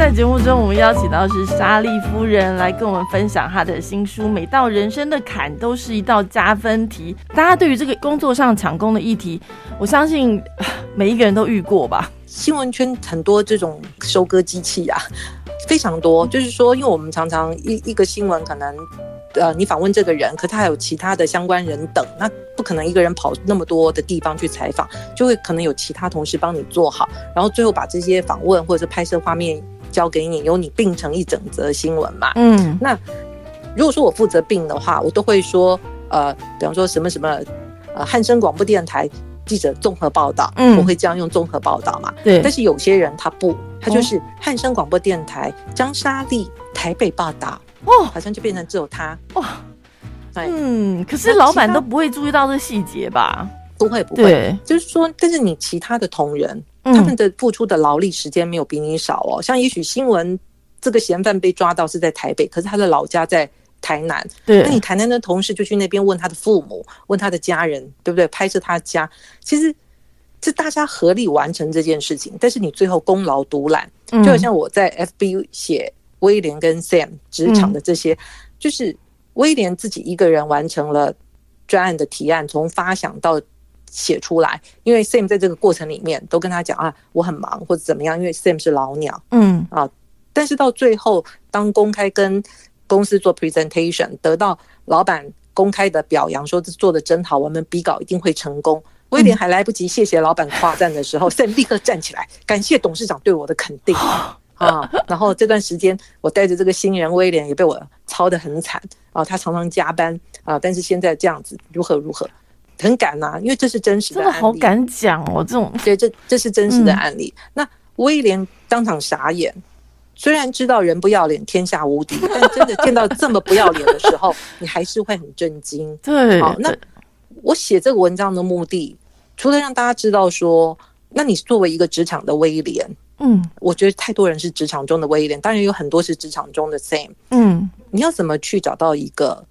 在节目中，我们邀请到是莎莉夫人来跟我们分享她的新书《每道人生的坎都是一道加分题》。大家对于这个工作上抢功的议题，我相信每一个人都遇过吧。新闻圈很多这种收割机器啊，非常多。就是说，因为我们常常一一个新闻可能。呃，你访问这个人，可他还有其他的相关人等，那不可能一个人跑那么多的地方去采访，就会可能有其他同事帮你做好，然后最后把这些访问或者是拍摄画面交给你，由你并成一整则新闻嘛。嗯，那如果说我负责并的话，我都会说，呃，比方说什么什么，呃，汉声广播电台记者综合报道，嗯，我会这样用综合报道嘛。对，但是有些人他不，他就是汉声广播电台张莎莉台北报道。哦，好像就变成只有他。哇，嗯，可是老板都不会注意到这细节吧？不会，不会，就是说，但是你其他的同仁，他们的付出的劳力时间没有比你少哦。像也许新闻这个嫌犯被抓到是在台北，可是他的老家在台南，对，那你台南的同事就去那边问他的父母，问他的家人，对不对？拍摄他家，其实是大家合力完成这件事情，但是你最后功劳独揽，就好像我在 FB 写。威廉跟 Sam 职场的这些，就是威廉自己一个人完成了专案的提案，从发想到写出来。因为 Sam 在这个过程里面都跟他讲啊，我很忙或者怎么样。因为 Sam 是老鸟，嗯啊，但是到最后当公开跟公司做 presentation，得到老板公开的表扬，说这做的真好，我们比稿一定会成功。威廉还来不及谢谢老板夸赞的时候，Sam 立刻站起来，感谢董事长对我的肯定。啊，然后这段时间我带着这个新人威廉也被我操得很惨啊，他常常加班啊，但是现在这样子如何如何，很敢呐，因为这是真实的，真的好敢讲哦，这种对，这这是真实的案例。那威廉当场傻眼，虽然知道人不要脸天下无敌，但真的见到这么不要脸的时候，你还是会很震惊。对，好，那我写这个文章的目的，除了让大家知道说，那你作为一个职场的威廉。嗯，我觉得太多人是职场中的威廉，当然有很多是职场中的 Sam。嗯，你要怎么去找到一个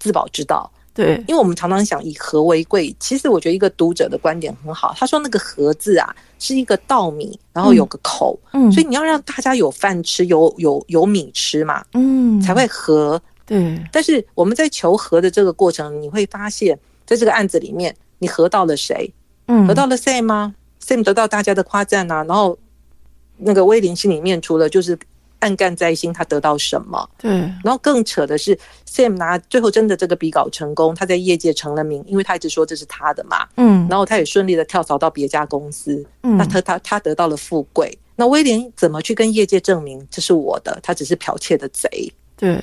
自保之道？对，因为我们常常想以和为贵，其实我觉得一个读者的观点很好，他说那个和字啊是一个稻米，然后有个口，嗯，所以你要让大家有饭吃，有有有米吃嘛，嗯，才会和。对，但是我们在求和的这个过程，你会发现在这个案子里面，你和到了谁？嗯，和到了 Sam 吗？Sam 得到大家的夸赞啊，然后。那个威廉心里面除了就是暗干在心，他得到什么？对。然后更扯的是，Sam 拿最后真的这个笔稿成功，他在业界成了名，因为他一直说这是他的嘛。嗯。然后他也顺利的跳槽到别家公司。嗯。那他他他得到了富贵。那威廉怎么去跟业界证明这是我的？他只是剽窃的贼。对。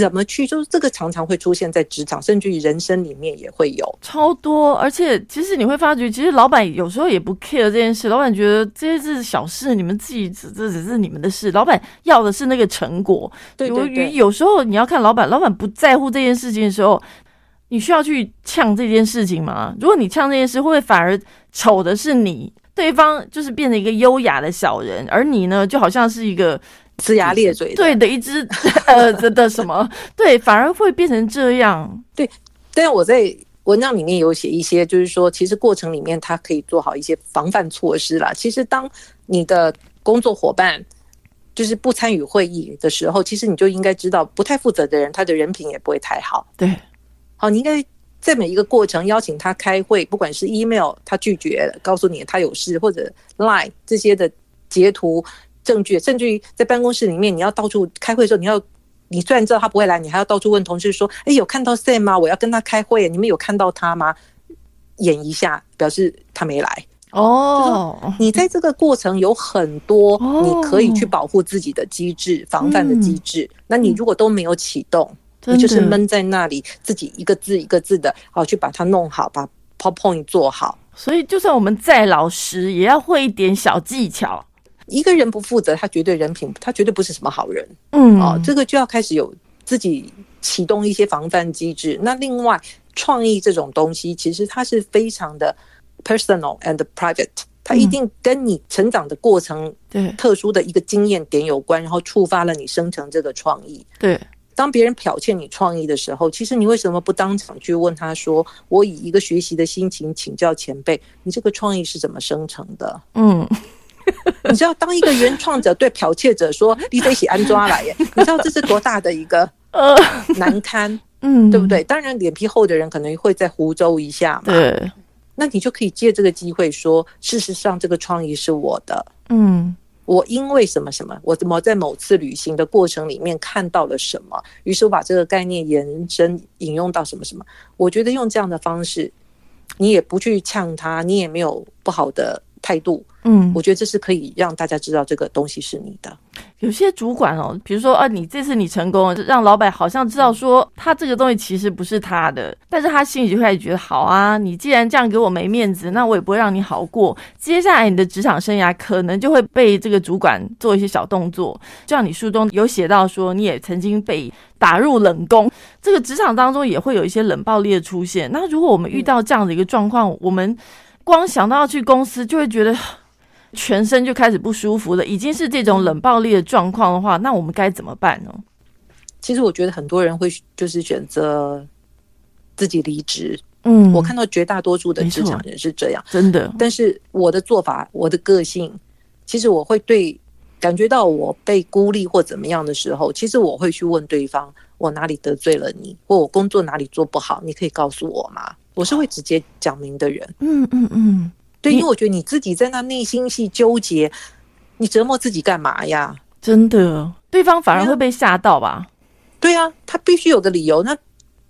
怎么去？就是这个常常会出现在职场，甚至于人生里面也会有超多。而且其实你会发觉，其实老板有时候也不 care 这件事。老板觉得这些是小事，你们自己只这只是你们的事。老板要的是那个成果。对对对。有时候你要看老板，老板不在乎这件事情的时候，你需要去呛这件事情吗？如果你呛这件事，会不会反而丑的是你？对方就是变成一个优雅的小人，而你呢，就好像是一个。龇牙咧嘴，对的，一只 呃的的什么，对，反而会变成这样。对，但是我在文章里面有写一些，就是说，其实过程里面他可以做好一些防范措施啦。其实，当你的工作伙伴就是不参与会议的时候，其实你就应该知道，不太负责的人，他的人品也不会太好。对，好，你应该在每一个过程邀请他开会，不管是 email 他拒绝，告诉你他有事，或者 line 这些的截图。证据，甚至于在办公室里面，你要到处开会的时候，你要，你虽然知道他不会来，你还要到处问同事说：“哎，有看到 Sam 吗？我要跟他开会，你们有看到他吗？”演一下，表示他没来。哦，你在这个过程有很多你可以去保护自己的机制、防范的机制。那你如果都没有启动，你就是闷在那里，自己一个字一个字的，好去把它弄好，把 PowerPoint 做好。所以，就算我们再老实，也要会一点小技巧。一个人不负责，他绝对人品，他绝对不是什么好人。嗯，哦，这个就要开始有自己启动一些防范机制。那另外，创意这种东西，其实它是非常的 personal and private，它一定跟你成长的过程、对特殊的一个经验点有关，然后触发了你生成这个创意。对，当别人剽窃你创意的时候，其实你为什么不当场去问他说：“我以一个学习的心情请教前辈，你这个创意是怎么生成的？”嗯。你知道，当一个原创者对剽窃者说“你得写安抓来”耶，你知道这是多大的一个 呃难堪，嗯，对不对？当然，脸皮厚的人可能会在湖州一下嘛。对，那你就可以借这个机会说，事实上这个创意是我的。嗯。我因为什么什么，我怎么在某次旅行的过程里面看到了什么，于是我把这个概念延伸引用到什么什么。我觉得用这样的方式，你也不去呛他，你也没有不好的态度。嗯，我觉得这是可以让大家知道这个东西是你的。有些主管哦，比如说啊，你这次你成功，让老板好像知道说他这个东西其实不是他的，但是他心里就开始觉得好啊，你既然这样给我没面子，那我也不会让你好过。接下来你的职场生涯可能就会被这个主管做一些小动作，就像你书中有写到说，你也曾经被打入冷宫，这个职场当中也会有一些冷暴力的出现。那如果我们遇到这样的一个状况，我们光想到要去公司，就会觉得。全身就开始不舒服了，已经是这种冷暴力的状况的话，那我们该怎么办呢？其实我觉得很多人会就是选择自己离职。嗯，我看到绝大多数的职场人是这样，真的。但是我的做法，我的个性，其实我会对感觉到我被孤立或怎么样的时候，其实我会去问对方，我哪里得罪了你，或我工作哪里做不好，你可以告诉我吗？我是会直接讲明的人。嗯嗯嗯。对，因为我觉得你自己在那内心戏纠结，你折磨自己干嘛呀？真的，对方反而会被吓到吧？对啊，他必须有个理由。那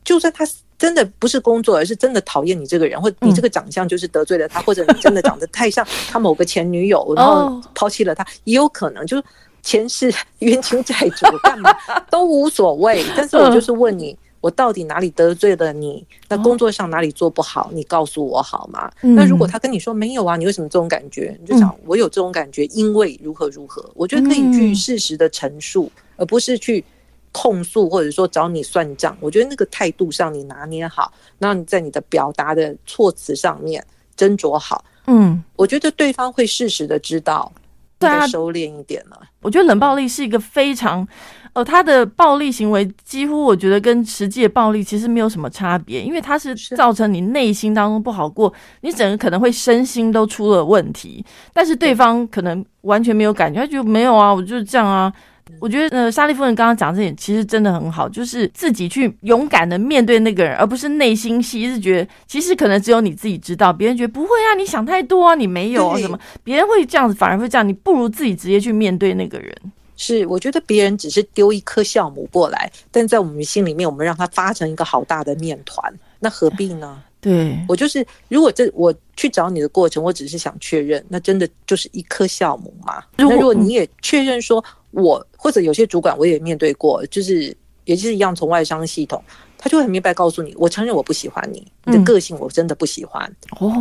就算他真的不是工作，而是真的讨厌你这个人，或你这个长相就是得罪了他，或者你真的长得太像 他某个前女友，然后抛弃了他，也有可能就是前世冤亲债主，干嘛 都无所谓。但是我就是问你。我到底哪里得罪了你？那工作上哪里做不好？你告诉我好吗？那如果他跟你说没有啊，你为什么这种感觉？你就想我有这种感觉，因为如何如何？我觉得可以去事实的陈述，而不是去控诉或者说找你算账。我觉得那个态度上你拿捏好，那你在你的表达的措辞上面斟酌好。嗯，我觉得对方会适时的知道，再收敛一点了。我觉得冷暴力是一个非常。呃，他的暴力行为几乎我觉得跟实际的暴力其实没有什么差别，因为他是造成你内心当中不好过，你整个可能会身心都出了问题。但是对方可能完全没有感觉，他觉得没有啊，我就是这样啊。我觉得呃，莎莉夫人刚刚讲这点其实真的很好，就是自己去勇敢的面对那个人，而不是内心戏，是觉得其实可能只有你自己知道，别人觉得不会啊，你想太多啊，你没有啊什么，别人会这样子，反而会这样，你不如自己直接去面对那个人。是，我觉得别人只是丢一颗酵母过来，但在我们心里面，我们让它发成一个好大的面团，那何必呢？对我就是，如果这我去找你的过程，我只是想确认，那真的就是一颗酵母吗？那如果你也确认说，我或者有些主管我也面对过，就是也是一样，从外商系统，他就会很明白告诉你，我承认我不喜欢你，你的个性我真的不喜欢，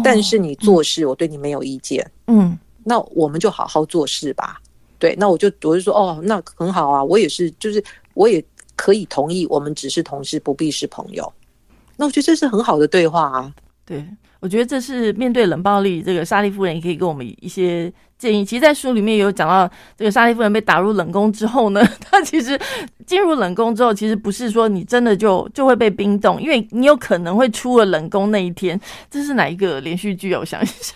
但是你做事我对你没有意见，嗯，那我们就好好做事吧。对，那我就我就说哦，那很好啊，我也是，就是我也可以同意，我们只是同事，不必是朋友。那我觉得这是很好的对话啊。对，我觉得这是面对冷暴力，这个莎莉夫人也可以给我们一些。建议，其实，在书里面有讲到，这个莎莉夫人被打入冷宫之后呢，她其实进入冷宫之后，其实不是说你真的就就会被冰冻，因为你有可能会出了冷宫那一天。这是哪一个连续剧？我想一下，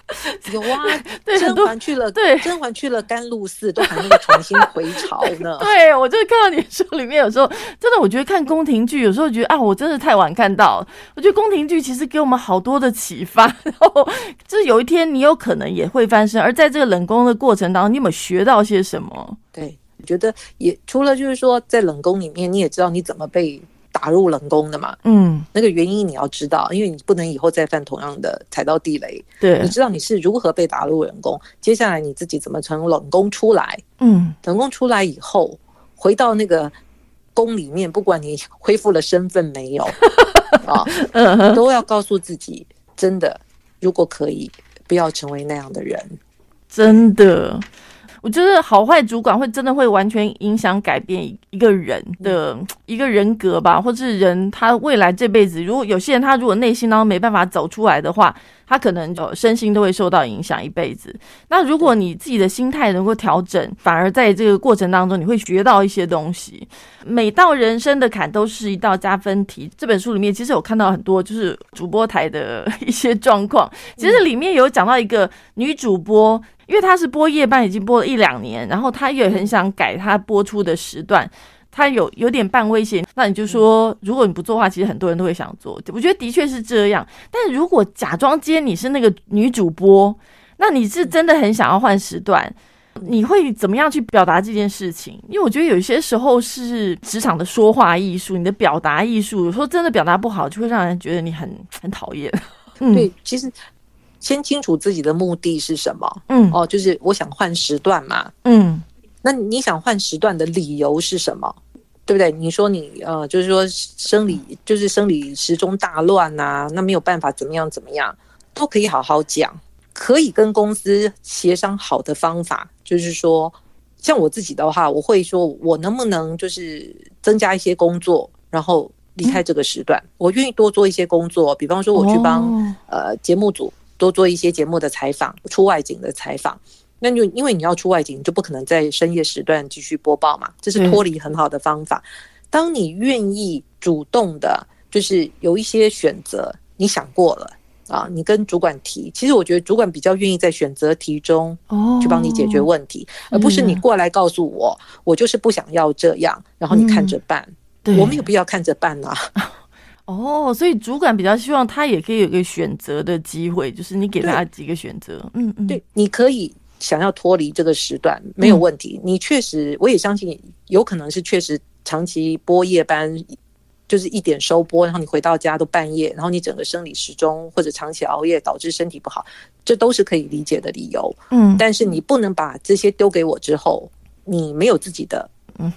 有啊，甄嬛去了，对，甄嬛去了甘露寺，都还没有重新回朝呢。对，我就是看到你书里面有时候，真的，我觉得看宫廷剧有时候觉得啊，我真的太晚看到。我觉得宫廷剧其实给我们好多的启发，然后就是有一天你有可能也会翻身，而在这个冷宫。的过程当中，你有没有学到些什么？对，我觉得也除了就是说，在冷宫里面，你也知道你怎么被打入冷宫的嘛。嗯，那个原因你要知道，因为你不能以后再犯同样的踩到地雷。对，你知道你是如何被打入冷宫，接下来你自己怎么从冷宫出来？嗯，冷宫出来以后，回到那个宫里面，不管你恢复了身份没有 啊，都要告诉自己，真的，如果可以，不要成为那样的人。真的，我觉得好坏主管会真的会完全影响改变一个人的一个人格吧，或者是人他未来这辈子，如果有些人他如果内心当中没办法走出来的话。他可能就身心都会受到影响一辈子。那如果你自己的心态能够调整，反而在这个过程当中，你会学到一些东西。每到人生的坎都是一道加分题。这本书里面其实有看到很多就是主播台的一些状况。其实里面有讲到一个女主播，因为他是播夜班，已经播了一两年，然后他也很想改他播出的时段，他有有点半威胁。那你就说，如果你不做的话，其实很多人都会想做。我觉得的确是这样。但如果假装今天你是那个女主播，那你是真的很想要换时段，你会怎么样去表达这件事情？因为我觉得有些时候是职场的说话艺术，你的表达艺术，有时候真的表达不好，就会让人觉得你很很讨厌。对，其实。先清楚自己的目的是什么，嗯，哦，就是我想换时段嘛，嗯，那你想换时段的理由是什么？对不对？你说你呃，就是说生理就是生理时钟大乱呐，那没有办法怎么样怎么样，都可以好好讲，可以跟公司协商好的方法，就是说，像我自己的话，我会说我能不能就是增加一些工作，然后离开这个时段，我愿意多做一些工作，比方说我去帮呃节目组。多做一些节目的采访，出外景的采访，那就因为你要出外景，你就不可能在深夜时段继续播报嘛。这是脱离很好的方法。当你愿意主动的，就是有一些选择，你想过了啊，你跟主管提。其实我觉得主管比较愿意在选择题中去帮你解决问题，而不是你过来告诉我，我就是不想要这样，然后你看着办。我没有必要看着办啊。哦，所以主管比较希望他也可以有个选择的机会，就是你给他几个选择。嗯嗯，对，你可以想要脱离这个时段没有问题。你确实，我也相信有可能是确实长期播夜班，就是一点收播，然后你回到家都半夜，然后你整个生理时钟或者长期熬夜导致身体不好，这都是可以理解的理由。嗯，但是你不能把这些丢给我之后，你没有自己的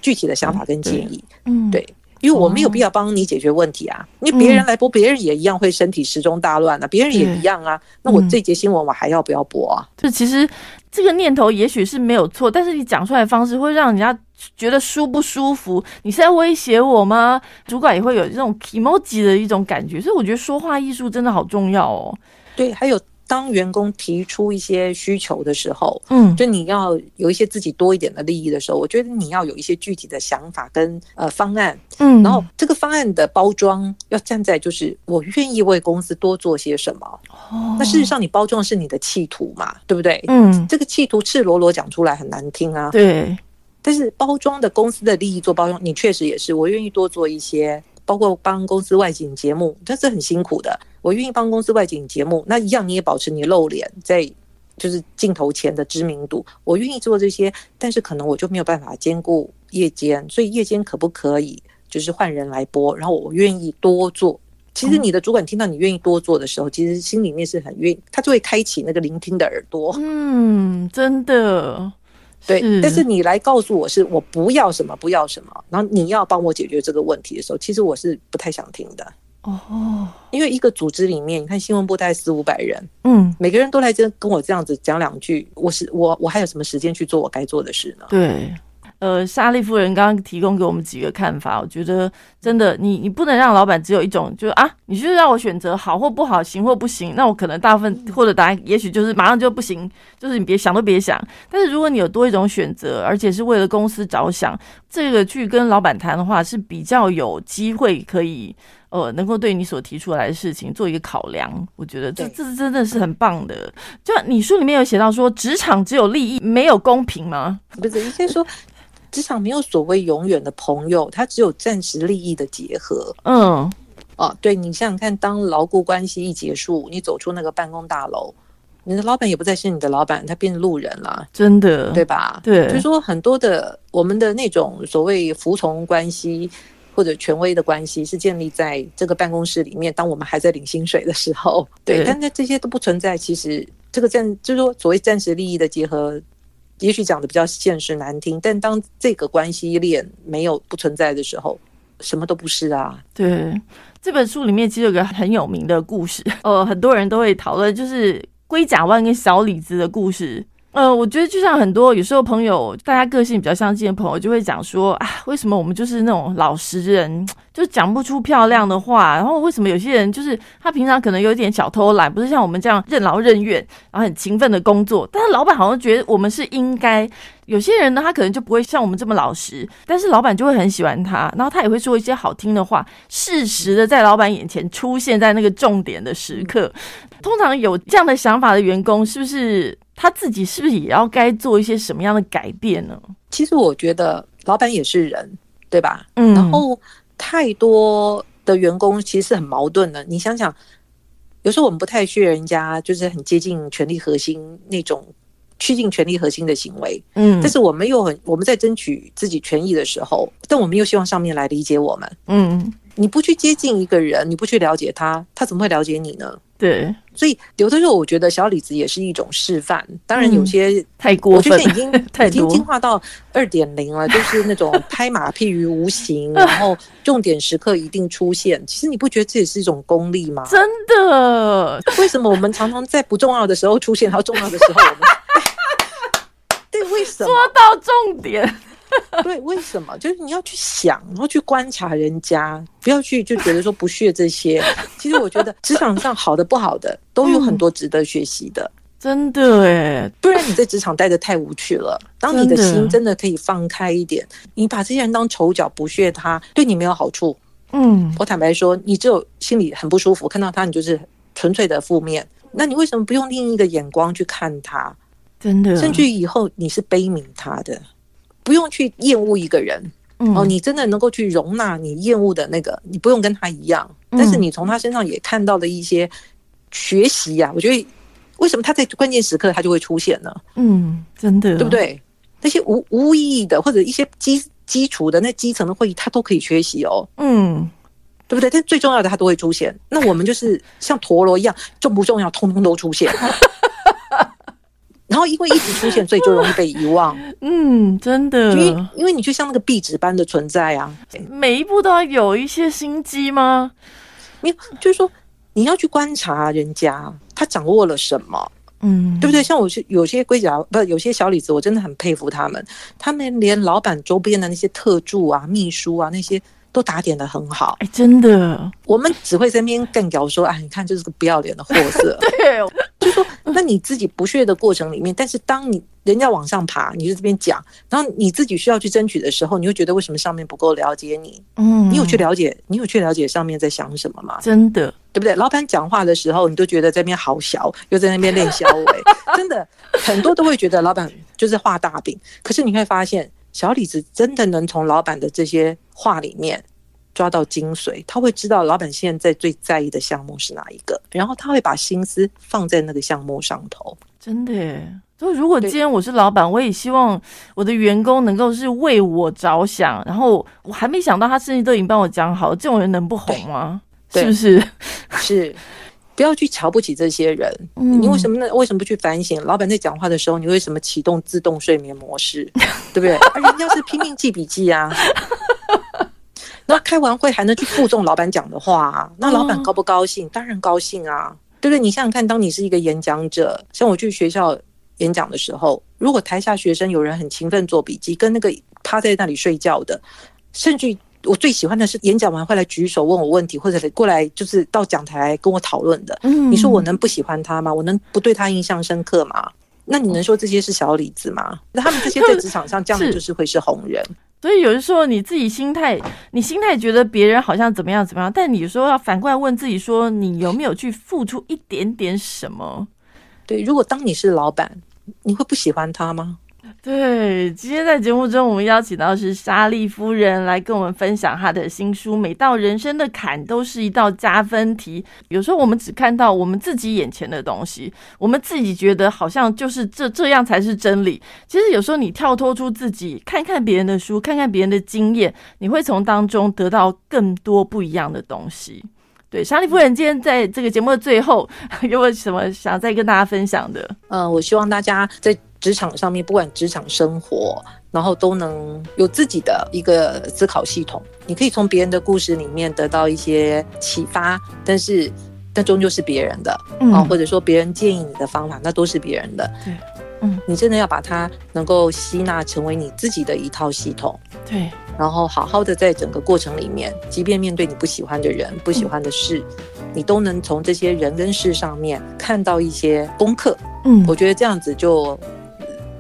具体的想法跟建议。嗯，对。因为我没有必要帮你解决问题啊！因为别人来播，别人也一样会身体时钟大乱啊，别人也一样啊。那我这节新闻我还要不要播啊？就其实这个念头也许是没有错，但是你讲出来的方式会让人家觉得舒不舒服？你是在威胁我吗？主管也会有这种 emoji 的一种感觉，所以我觉得说话艺术真的好重要哦。对，还有。当员工提出一些需求的时候，嗯，就你要有一些自己多一点的利益的时候，我觉得你要有一些具体的想法跟呃方案，嗯，然后这个方案的包装要站在就是我愿意为公司多做些什么。哦，那事实上你包装是你的企图嘛，对不对？嗯，这个企图赤裸裸讲出来很难听啊。对，但是包装的公司的利益做包装，你确实也是我愿意多做一些。包括帮公司外景节目，这是很辛苦的。我愿意帮公司外景节目，那一样你也保持你露脸在就是镜头前的知名度。我愿意做这些，但是可能我就没有办法兼顾夜间，所以夜间可不可以就是换人来播？然后我愿意多做。其实你的主管听到你愿意多做的时候，其实心里面是很愿意，他就会开启那个聆听的耳朵。嗯，真的。对，但是你来告诉我是我不要什么不要什么，然后你要帮我解决这个问题的时候，其实我是不太想听的哦。因为一个组织里面，你看新闻部大概四五百人，嗯，每个人都来这跟我这样子讲两句，我是我我还有什么时间去做我该做的事呢？对。呃，莎莉夫人刚刚提供给我们几个看法，我觉得真的，你你不能让老板只有一种，就是啊，你就是让我选择好或不好，行或不行，那我可能大部分或者答案也许就是马上就不行，就是你别想都别想。但是如果你有多一种选择，而且是为了公司着想，这个去跟老板谈的话，是比较有机会可以呃，能够对你所提出来的事情做一个考量。我觉得这这真的是很棒的。就你书里面有写到说，职场只有利益，没有公平吗？不是，你先说。职场没有所谓永远的朋友，它只有暂时利益的结合。嗯，哦，对你想想看，当牢固关系一结束，你走出那个办公大楼，你的老板也不再是你的老板，他变路人了，真的，对吧？对，就是说很多的我们的那种所谓服从关系或者权威的关系，是建立在这个办公室里面，当我们还在领薪水的时候，对，但是这些都不存在。其实这个暂就是说所谓暂时利益的结合。也许讲的比较现实难听，但当这个关系链没有不存在的时候，什么都不是啊。对，这本书里面其实有个很有名的故事，呃，很多人都会讨论，就是龟甲湾跟小李子的故事。呃，我觉得就像很多有时候朋友，大家个性比较相近的朋友，就会讲说啊，为什么我们就是那种老实人，就讲不出漂亮的话？然后为什么有些人就是他平常可能有点小偷懒，不是像我们这样任劳任怨，然后很勤奋的工作？但是老板好像觉得我们是应该。有些人呢，他可能就不会像我们这么老实，但是老板就会很喜欢他，然后他也会说一些好听的话，适时的在老板眼前出现在那个重点的时刻。通常有这样的想法的员工，是不是？他自己是不是也要该做一些什么样的改变呢？其实我觉得老板也是人，对吧？嗯，然后太多的员工其实是很矛盾的。你想想，有时候我们不太需要人家就是很接近权力核心那种趋近权力核心的行为，嗯，但是我们又很我们在争取自己权益的时候，但我们又希望上面来理解我们。嗯，你不去接近一个人，你不去了解他，他怎么会了解你呢？对，所以有的时候我觉得小李子也是一种示范。当然有些太过我觉分得已经 太已经进化到二点零了，就是那种 拍马屁于无形，然后重点时刻一定出现。其实你不觉得这也是一种功力吗？真的，为什么我们常常在不重要的时候出现，然后重要的时候我们？对，为什么？说到重点，对，为什么？就是你要去想，然后去观察人家，不要去就觉得说不屑这些。其实我觉得职场上好的不好的都有很多值得学习的，真的哎，不然你在职场待的太无趣了。当你的心真的可以放开一点，你把这些人当丑角不屑他，对你没有好处。嗯，我坦白说，你只有心里很不舒服，看到他你就是纯粹的负面。那你为什么不用另一个眼光去看他？真的，甚至于以后你是悲悯他的，不用去厌恶一个人。嗯哦，你真的能够去容纳你厌恶的那个，你不用跟他一样，嗯但是你从他身上也看到了一些学习呀、我觉得为什么他在关键时刻他就会出现呢？嗯，真的，对不？对？那些无无意义的或者一些基基础的那基层的会议，他都可以缺席哦，嗯，对不对？但最重要的他都会出现。那我们就是像陀螺一样，重不重要，通通都出现。然后因为一直出现，所以就容易被遗忘。嗯，真的因，为因为你就像那个壁纸般的存在啊，每一步都要有一些心机吗？你就是说你要去观察人家他掌握了什么，嗯，对不对？像我是有些龟甲不有些小李子，我真的很佩服他们，他们连老板周边的那些特助啊、秘书啊那些都打点的很好。哎，真的，我们只会在那边干屌说，哎，你看就是个不要脸的货色。对，那你自己不屑的过程里面，但是当你人家往上爬，你就这边讲，然后你自己需要去争取的时候，你会觉得为什么上面不够了解你？嗯，你有去了解，你有去了解上面在想什么吗？真的，对不对？老板讲话的时候，你都觉得在那边好小，又在那边练小尾，真的很多都会觉得老板就是画大饼。可是你会发现，小李子真的能从老板的这些话里面抓到精髓，他会知道老板现在最在意的项目是哪一个，然后他会把心思放在那个项目上头。真的耶。就如果对今天我是老板，我也希望我的员工能够是为我着想，然后我还没想到他甚至都已经帮我讲好，这种人能不红吗？是不是？是。不要去瞧不起这些人，嗯你为什么呢？为什么不去反省？老板在讲话的时候，你为什么启动自动睡眠模式？对不对？啊、人家是拼命记笔记啊，那开完会还能去附送老板讲的话、啊，那老板高不高兴？当然高兴啊，对不对？你想想看，当你是一个演讲者，像我去学校演讲的时候，如果台下学生有人很勤奋做笔记，跟那个趴在那里睡觉的，甚至我最喜欢的是演讲完会来举手问我问题，或者过来就是到讲台跟我讨论的。嗯你说我能不喜欢他吗？我能不对他印象深刻吗？那你能说这些是小李子吗？那他们这些在 职场上，这样的就是会是红人。所以有的时候你自己心态，你心态觉得别人好像怎么样怎么样，但你有时候要反过来问自己说，你有没有去付出一点点什么？对，如果当你是老板，你会不喜欢他吗？对，今天在节目中，我们邀请到是莎莉夫人来跟我们分享她的新书《每道人生的坎都是一道加分题》。有时候我们只看到我们自己眼前的东西，我们自己觉得好像就是这这样才是真理。其实有时候你跳脱出自己，看看别人的书，看看别人的经验，你会从当中得到更多不一样的东西。对，莎莉夫人今天在这个节目的最后，有没有什么想再跟大家分享的？嗯、我希望大家在职场上面，不管职场生活，然后都能有自己的一个思考系统。你可以从别人的故事里面得到一些启发，但是但终究是别人的嗯啊、或者说别人建议你的方法，那都是别人的。对，嗯，你真的要把它能够吸纳成为你自己的一套系统。对，然后好好的在整个过程里面，即便面对你不喜欢的人、不喜欢的事，你都能从这些人跟事上面看到一些功课。嗯，我觉得这样子就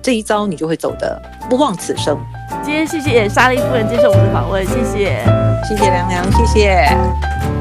这一招你就会走得不枉此生。今天谢谢莎莉夫人接受我们的访问，谢谢。谢谢凉凉，谢谢。